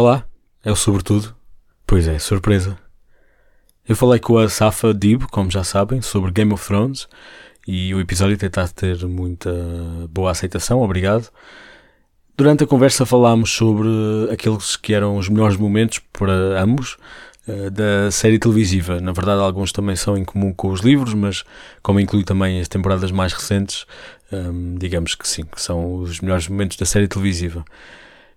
Olá, é o Sobretudo. Pois é, surpresa. Eu falei com a Safa Dib, como já sabem, sobre Game of Thrones e o episódio tentar ter muita boa aceitação, obrigado. Durante a conversa falámos sobre aqueles que eram os melhores momentos para ambos uh, da série televisiva. Na verdade, alguns também são em comum com os livros, mas como inclui também as temporadas mais recentes, um, digamos que sim, que são os melhores momentos da série televisiva.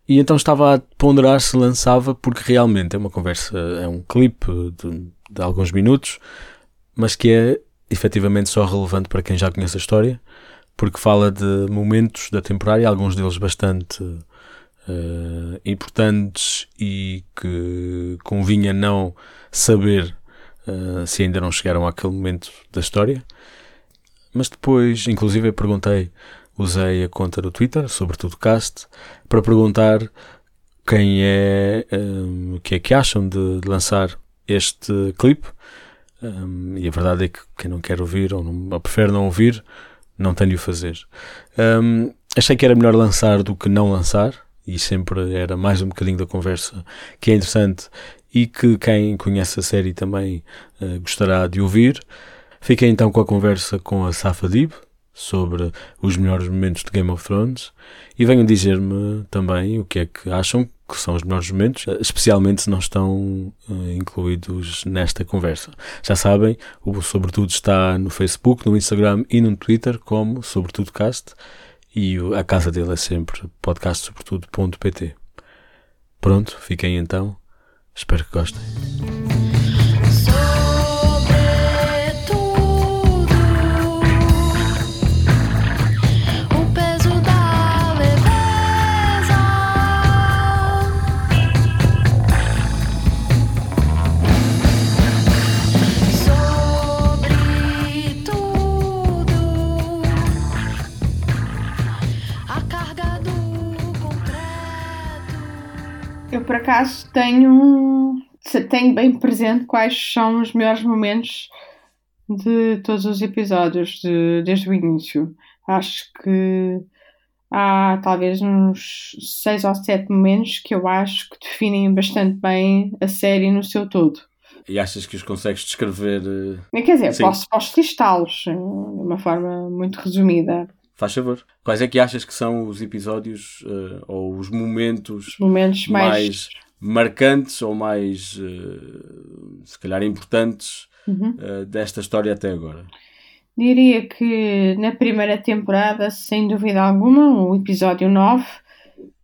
E então estava a ponderar se lançava, porque realmente é uma conversa, é um clipe de, de alguns minutos, mas que é efetivamente só relevante para quem já conhece a história, porque fala de momentos da temporada, alguns deles bastante uh, importantes e que convinha não saber uh, se ainda não chegaram àquele momento da história. Mas depois, inclusive, eu perguntei usei a conta do Twitter, sobretudo Cast, para perguntar quem é, um, que é que acham de, de lançar este clipe. Um, e a verdade é que quem não quer ouvir ou, não, ou prefere não ouvir, não tem de o fazer. Um, achei que era melhor lançar do que não lançar, e sempre era mais um bocadinho da conversa que é interessante e que quem conhece a série também uh, gostará de ouvir. Fiquei então com a conversa com a Safa Dib, sobre os melhores momentos de Game of Thrones e venham dizer-me também o que é que acham que são os melhores momentos, especialmente se não estão uh, incluídos nesta conversa. Já sabem, o Sobretudo está no Facebook, no Instagram e no Twitter como Sobretudo Cast e a casa dele é sempre podcastsobretudo.pt. Pronto, fiquem então. Espero que gostem. Por acaso tenho, tenho bem presente quais são os melhores momentos de todos os episódios de, desde o início. Acho que há talvez uns seis ou sete momentos que eu acho que definem bastante bem a série no seu todo. E achas que os consegues descrever? Eh, Quer dizer, Sim. posso, posso listá-los eh, de uma forma muito resumida. Faz favor. Quais é que achas que são os episódios uh, ou os momentos, momentos mais... mais marcantes ou mais, uh, se calhar, importantes uhum. uh, desta história até agora? Diria que na primeira temporada, sem dúvida alguma, o episódio 9,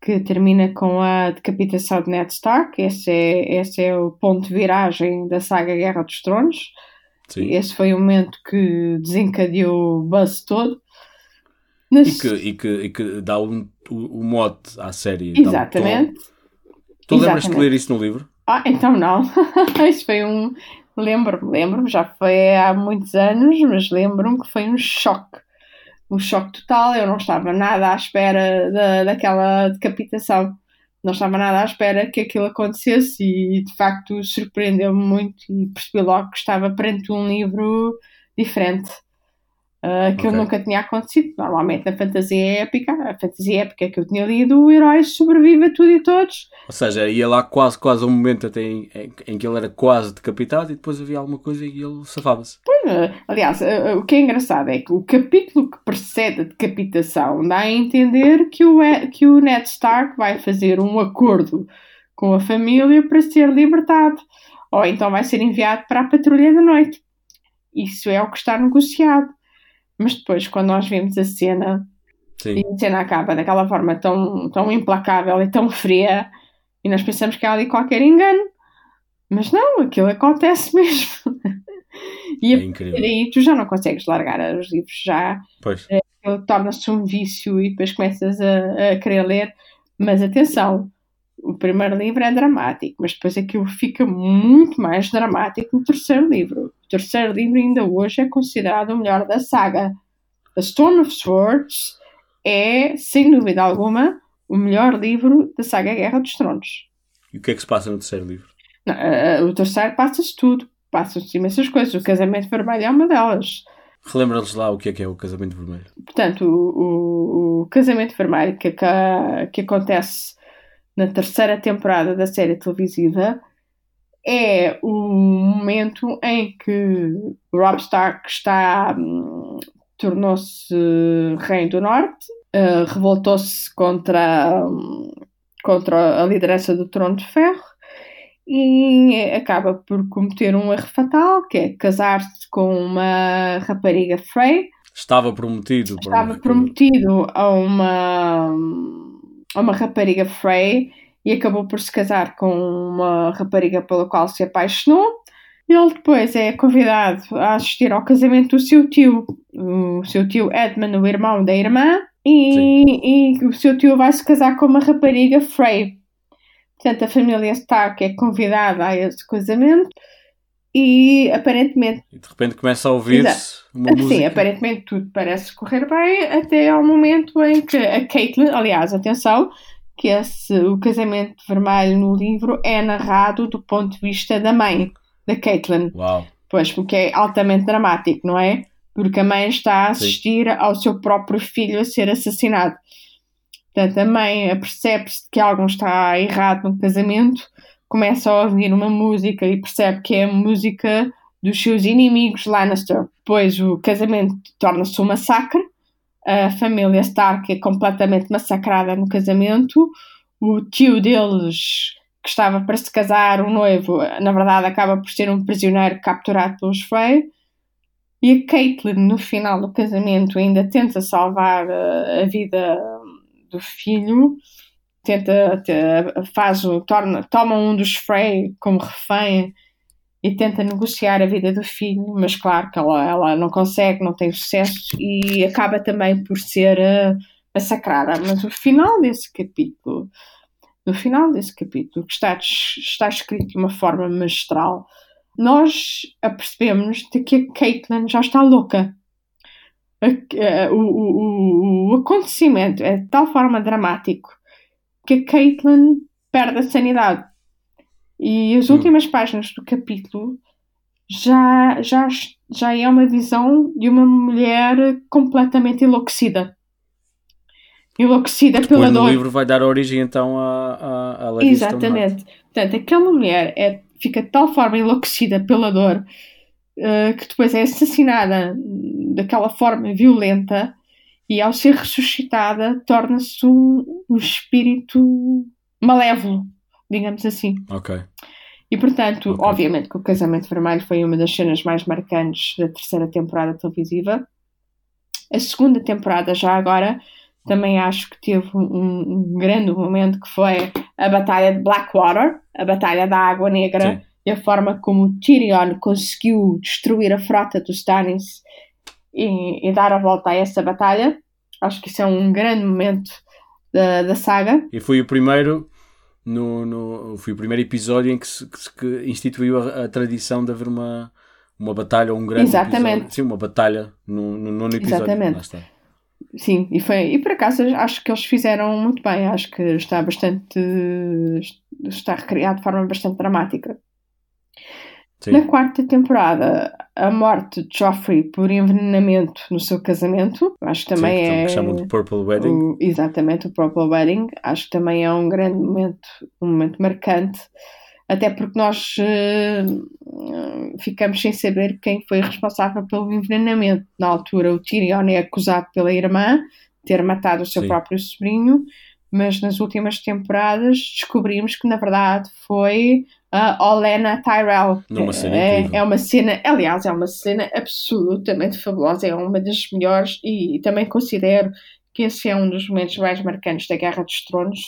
que termina com a decapitação de Ned Stark, esse é, esse é o ponto de viragem da saga Guerra dos Tronos. Sim. Esse foi o momento que desencadeou o buzz todo. Nas... E, que, e, que, e que dá um, o, o mote à série. Exatamente. Tu lembras de ler isso no livro? Ah, então não. isso foi um. Lembro-me, lembro-me, já foi há muitos anos, mas lembro-me que foi um choque. Um choque total. Eu não estava nada à espera da, daquela decapitação. Não estava nada à espera que aquilo acontecesse e de facto surpreendeu-me muito e percebi logo que estava perante um livro diferente. Uh, que okay. nunca tinha acontecido. Normalmente na fantasia épica, a fantasia épica que eu tinha lido, o herói sobrevive a tudo e todos. Ou seja, ia lá quase, quase um momento até em, em, em que ele era quase decapitado e depois havia alguma coisa e ele safava-se. Uh, aliás, uh, o que é engraçado é que o capítulo que precede a decapitação dá a entender que o, que o Ned Stark vai fazer um acordo com a família para ser libertado. Ou então vai ser enviado para a patrulha da noite. Isso é o que está negociado. Mas depois, quando nós vemos a cena, Sim. e a cena acaba daquela forma tão, tão implacável e tão fria, e nós pensamos que há ali qualquer engano. Mas não, aquilo acontece mesmo. e é a aí tu já não consegues largar os livros já. Pois. É, torna-se um vício e depois começas a, a querer ler. Mas atenção, o primeiro livro é dramático, mas depois aquilo fica muito mais dramático no terceiro livro. O terceiro livro ainda hoje é considerado o melhor da saga. A Storm of Swords é, sem dúvida alguma, o melhor livro da saga Guerra dos Tronos. E o que é que se passa no terceiro livro? Não, uh, o terceiro passa-se tudo. Passam-se imensas coisas. O casamento vermelho é uma delas. Relembra-lhes lá o que é que é o casamento vermelho. Portanto, o, o, o casamento vermelho que, que, que acontece na terceira temporada da série televisiva, é o momento em que Rob Stark está hum, tornou-se rei do norte, uh, revoltou-se contra, hum, contra a liderança do Trono de Ferro e acaba por cometer um erro fatal, que é casar-se com uma rapariga Frey. Estava prometido. Estava prometido a uma, a uma rapariga Frey e acabou por se casar com uma rapariga pela qual se apaixonou. Ele depois é convidado a assistir ao casamento do seu tio, o seu tio Edmund, o irmão da irmã, e, e o seu tio vai se casar com uma rapariga Frey. Portanto, a família Stark é convidada a esse casamento e aparentemente. E de repente começa a ouvir-se uma música. Sim, aparentemente tudo parece correr bem até ao momento em que a Caitlyn, aliás, atenção, que esse, o casamento vermelho no livro é narrado do ponto de vista da mãe, da Caitlyn. Uau. Pois, porque é altamente dramático, não é? Porque a mãe está a assistir Sim. ao seu próprio filho a ser assassinado. Portanto, a mãe percebe-se que algo está errado no casamento, começa a ouvir uma música e percebe que é a música dos seus inimigos Lannister. Depois o casamento torna-se um massacre a família Stark é completamente massacrada no casamento. O tio deles, que estava para se casar, o noivo, na verdade acaba por ser um prisioneiro capturado pelos Frey. E a Caitlyn, no final do casamento, ainda tenta salvar a, a vida do filho, tenta, faz, torna, toma um dos Frey como refém e tenta negociar a vida do filho, mas claro que ela, ela não consegue, não tem sucesso e acaba também por ser uh, massacrada. Mas o final desse capítulo, no final desse capítulo, que está, está escrito de uma forma magistral, nós apercebemos de que a Caitlyn já está louca. o, o, o, acontecimento é de tal forma dramático que a Caitlyn perde a sanidade e as últimas páginas do capítulo já, já, já é uma visão de uma mulher completamente enlouquecida. Enlouquecida Depois pela dor. O livro vai dar origem então a, a Larissa Exatamente. Portanto, aquela mulher é, fica de tal forma enlouquecida pela dor uh, que depois é assassinada daquela forma violenta e ao ser ressuscitada torna-se um, um espírito malévolo digamos assim. Ok. E portanto, okay. obviamente que o Casamento Vermelho foi uma das cenas mais marcantes da terceira temporada televisiva. A segunda temporada, já agora, também acho que teve um, um grande momento que foi a Batalha de Blackwater, a Batalha da Água Negra, Sim. e a forma como Tyrion conseguiu destruir a frota dos Stannis e, e, dar a volta a essa batalha. Acho que isso é um grande momento da, da saga. E foi o primeiro no, no, foi o primeiro episódio em que se, que, que instituiu a, a, tradição de haver uma, uma batalha ou um grande Exatamente. episódio. Sim, uma batalha no, no nono episódio. Exatamente. Sim, e, foi, e por acaso acho que eles fizeram muito bem, acho que está bastante está recriado de forma bastante dramática. Sim. Na quarta temporada, a morte de Joffrey por envenenamento no seu casamento, acho que também Sim, é. Que chamam de Purple Wedding. O, exatamente, o Purple Wedding. Acho que também é um grande momento, um momento marcante, até porque nós uh, ficamos sem saber quem foi responsável pelo envenenamento. Na altura, o Tyrion é acusado pela irmã de ter matado o seu Sim. próprio sobrinho, mas nas últimas temporadas descobrimos que na verdade foi a Olena Tyrell. Numa cena é, é, uma cena, aliás, é uma cena absolutamente fabulosa, é uma das melhores e também considero que esse é um dos momentos mais marcantes da Guerra dos Tronos,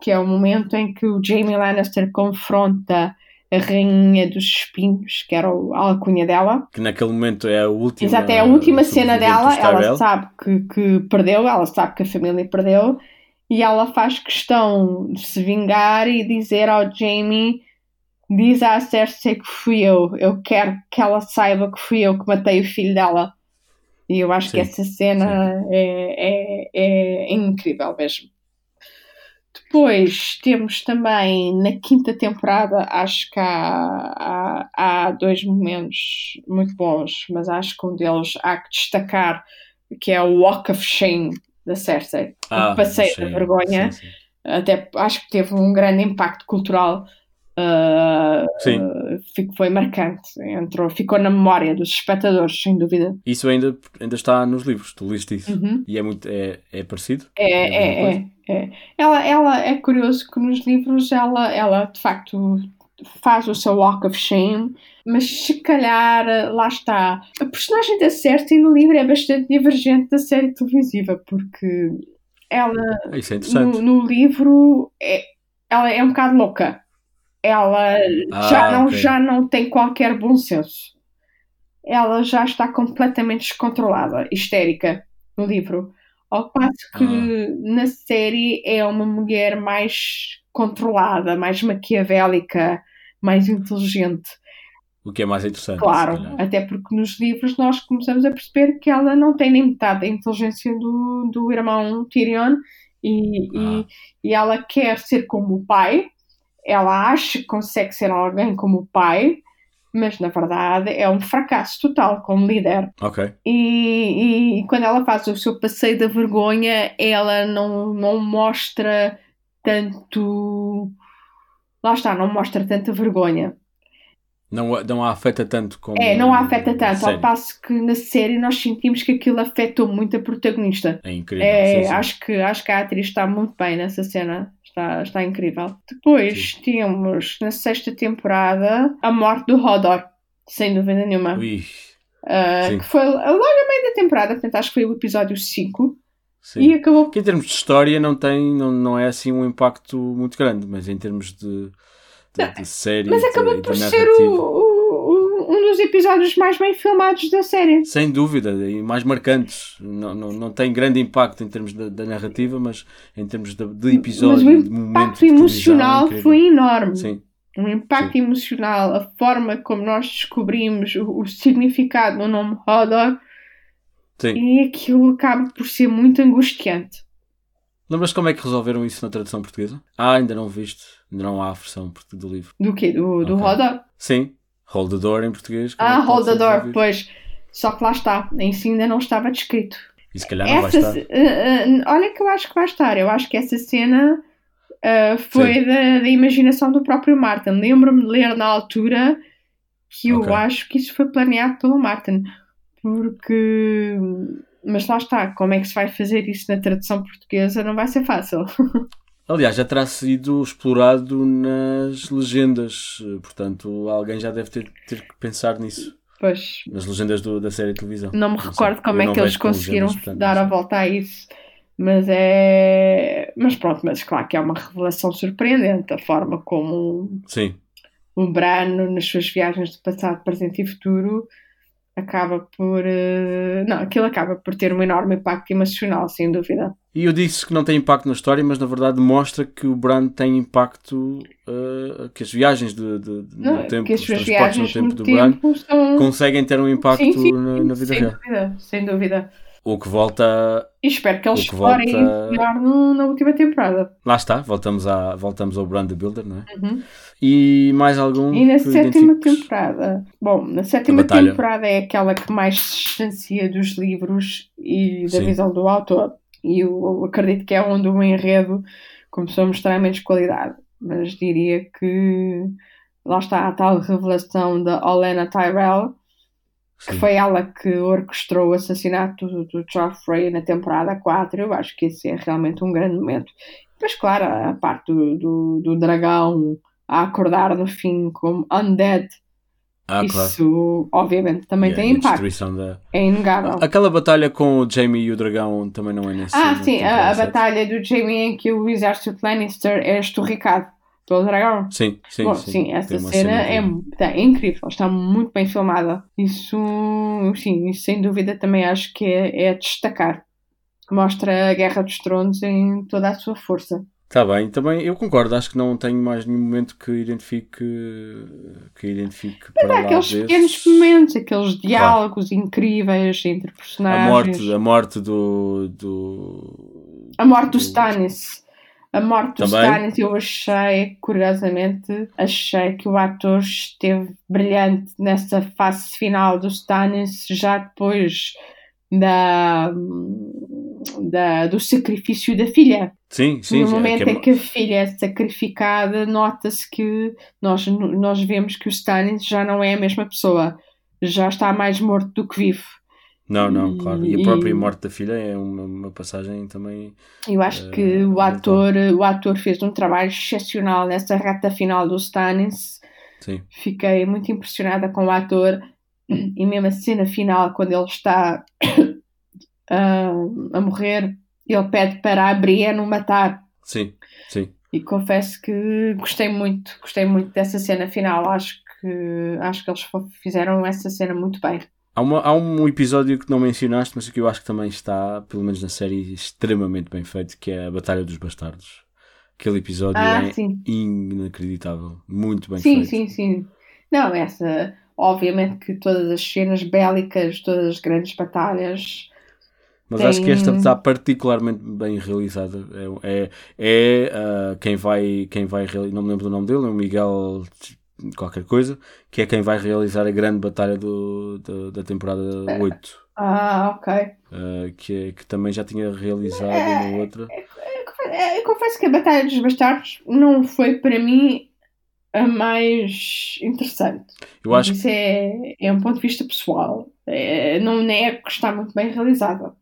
que é o momento em que o Jamie Lannister confronta a Rainha dos Espinhos, que era a alcunha dela. Que naquele momento é a última. Exato, é a última cena dela. Ela sabe que, que perdeu, ela sabe que a família perdeu, e ela faz questão de se vingar e dizer ao Jamie diz à Cersei que fui eu. Eu quero que ela saiba que fui eu que matei o filho dela. E eu acho sim, que essa cena é, é, é, incrível mesmo. Depois temos também na quinta temporada, acho que há, há, há, dois momentos muito bons, mas acho que um deles há que destacar que é o Walk of Shame da Cersei. Ah, o passeio da vergonha. Sim, sim até acho que teve um grande impacto cultural. Uh, Sim. Uh, foi marcante, entrou, ficou na memória dos espectadores, sem dúvida. Isso ainda, ainda está nos livros, tu liste isso. Uhum. E é muito é, é parecido? É, é, é, é, Ela, ela é curioso que nos livros ela, ela de facto faz o seu walk of shame, mas se calhar lá está. A personagem da Cersei no livro é bastante divergente da série televisiva, porque ela Isso é no, no livro é, ela é um bocado louca. Ela Ah, já, não, ok. já não tem qualquer bom senso. Ela já está completamente descontrolada, histérica no livro. Ao passo que Ah. na série é uma mulher mais controlada, mais maquiavélica, mais inteligente. O que é mais interessante. Claro, até porque nos livros nós começamos a perceber que ela não tem nem metade da inteligência do, do irmão Tyrion e, Ah. e, e ela quer ser como o pai, ela acha que consegue ser alguém como o pai, mas na verdade é um fracasso total como líder. Ok. E, e quando ela faz o seu passeio da vergonha, ela não, não mostra tanto. Lá está, não mostra tanta vergonha. Não, não a afeta tanto como. É, não a afeta tanto, ao passo que na série nós sentimos que aquilo afetou muito a protagonista. É incrível. É, sim, sim. Acho, que, acho que a atriz está muito bem nessa cena, está, está incrível. Depois temos na sexta temporada a morte do Hodor, sem dúvida nenhuma. Ui, sim. que foi logo a meio da temporada, portanto acho que foi o episódio 5 sim. e acabou Que em termos de história não tem, não, não é assim um impacto muito grande, mas em termos de, de, de série Mas acabou de, por ser o- o- um dos episódios mais bem filmados da série. Sem dúvida, e mais marcantes. Não, não, não tem grande impacto em termos da, da narrativa, mas em termos de, de episódio, Mas o impacto é emocional incrível. foi enorme. Sim, O impacto emocional, a forma como nós descobrimos o, o significado do nome Hodor, sim. e aquilo acaba por ser muito angustiante. Lembras como é que resolveram isso na tradução portuguesa? Ah, ainda não viste. Ainda não há a versão do livro. Do quê? Do, do Ok. Hodor? Sim, Hold the Door em português. é Ah, pode Hold the Door, resolvido? pois. Só que lá está, em si ainda não estava descrito. E se calhar não vai Essa, estar. ce- eh, eh, olha que eu acho que vai estar. Eu acho que essa cena eh, foi da, da imaginação do próprio Martin. Lembro-me de ler na altura que eu Ok. acho que isso foi planeado pelo Martin. Porque. Mas lá está, como é que se vai fazer isso na tradução portuguesa? Não vai ser fácil. Aliás, já terá sido explorado nas legendas. Portanto, alguém já deve ter, ter que pensar nisso. Pois, Nas legendas do- da série de televisão. não me sei. recordo como Eu é não que eles conseguiram legendas, portanto, dar não a sei. volta a isso. Mas é. Mas pronto, mas claro que é uma revelação surpreendente a forma como Sim, o Bran, nas suas viagens de passado, presente e futuro, acaba por. eh, Não, aquilo acaba por ter um enorme impacto emocional, sem dúvida. E eu disse que não tem impacto na história, mas na verdade mostra que o Bran tem impacto, eh, que as viagens de, de- de- Não, no tempo, que as os transportes no viagens tempo do Bran, tempo são. conseguem ter um impacto Sim, sim, na, na vida sem real. dúvida, sem dúvida. O que volta. E espero que eles que explorem volta- melhor no- na última temporada. Lá está, voltamos, à, voltamos ao Bran the Builder, não é? Uhum. E mais algum. E na sétima temporada, bom, na sétima temporada é aquela que mais se distancia dos livros e da Sim. visão do autor. E eu, acredito que é onde o enredo começou a mostrar menos qualidade. Mas diria que lá está a tal revelação da Olenna Tyrell, que Sim. foi ela que orquestrou o assassinato do, do Joffrey na temporada 4. Eu acho que esse é realmente um grande momento. Depois, claro, a parte do, do, do dragão a acordar no fim como undead, Ah, claro. isso obviamente também a- tem impacto. da... É inegável. Aquela batalha com o Jamie e o dragão também não é nesse. Ah, sim, a, a batalha do Jaime em que o exército Lannister é esturricado pelo dragão. Sim, sim, Bom, sim. sim, essa uma cena, é, incrível. tá, é incrível, está muito bem filmada. Isso, sim, isso sem dúvida também acho que é, é a destacar. Mostra a Guerra dos Tronos em toda a sua força. Está Tá bem, também eu concordo, acho que não tenho mais nenhum momento que identifique que identifique para Há aqueles desses. pequenos momentos, aqueles diálogos incríveis entre a personagens. morte, a morte do, do A morte do do- Stannis. A morte do Também. Stannis, eu achei, curiosamente, achei que o ator esteve brilhante nessa fase final do Stannis, já depois da, da, do sacrifício da filha. Sim, sim. No sim, momento que é em que a filha é sacrificada, nota-se que nós, nós vemos que o Stannis já não é a mesma pessoa. Já está mais morto do que vivo. Não, não, E- claro. E a própria morte da filha é uma, uma passagem também. Eu acho Eh, que o brutal. ator, o ator fez um trabalho excepcional nessa reta final do Stannis. Sim. Fiquei muito impressionada com o ator e mesmo a cena final, quando ele está ah, a morrer, ele pede para a Brienne o matar. Sim, sim. E confesso que gostei muito, gostei muito dessa cena final. Acho que, acho que eles fizeram essa cena muito bem. Há, uma- há um episódio que não mencionaste, mas que eu acho que também está, pelo menos na série, extremamente bem feito, que é a Batalha dos Bastardos. Aquele episódio Ah, é sim. inacreditável. Muito bem Sim, feito. sim, sim. Não, essa, obviamente que todas as cenas bélicas, todas as grandes batalhas. Mas acho que esta está particularmente bem realizada. É, é, é, ah, quem vai, quem vai realizar, não me lembro do nome dele, é o Miguel qualquer coisa, que é quem vai realizar a grande batalha do, do- da temporada 8, Ah, ok. ah, que, é- que também já tinha realizado uma outra. É, Eu confesso que a Batalha dos Bastardos não foi para mim a mais interessante. Eu acho Isso é, é um ponto de vista pessoal. É, não nego que está muito bem realizada.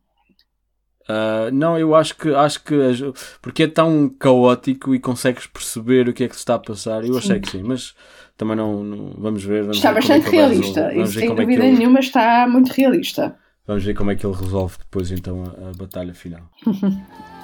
Ah, não, eu acho que acho que porque é tão caótico e consegues perceber o que é que se está a passar. Eu achei Sim. que sim, mas também não, não- vamos ver. Vamos Está ver é bastante vai realista. Isso sem é dúvida ele, nenhuma está muito realista. vamos ver como é que ele resolve depois então a, a batalha final.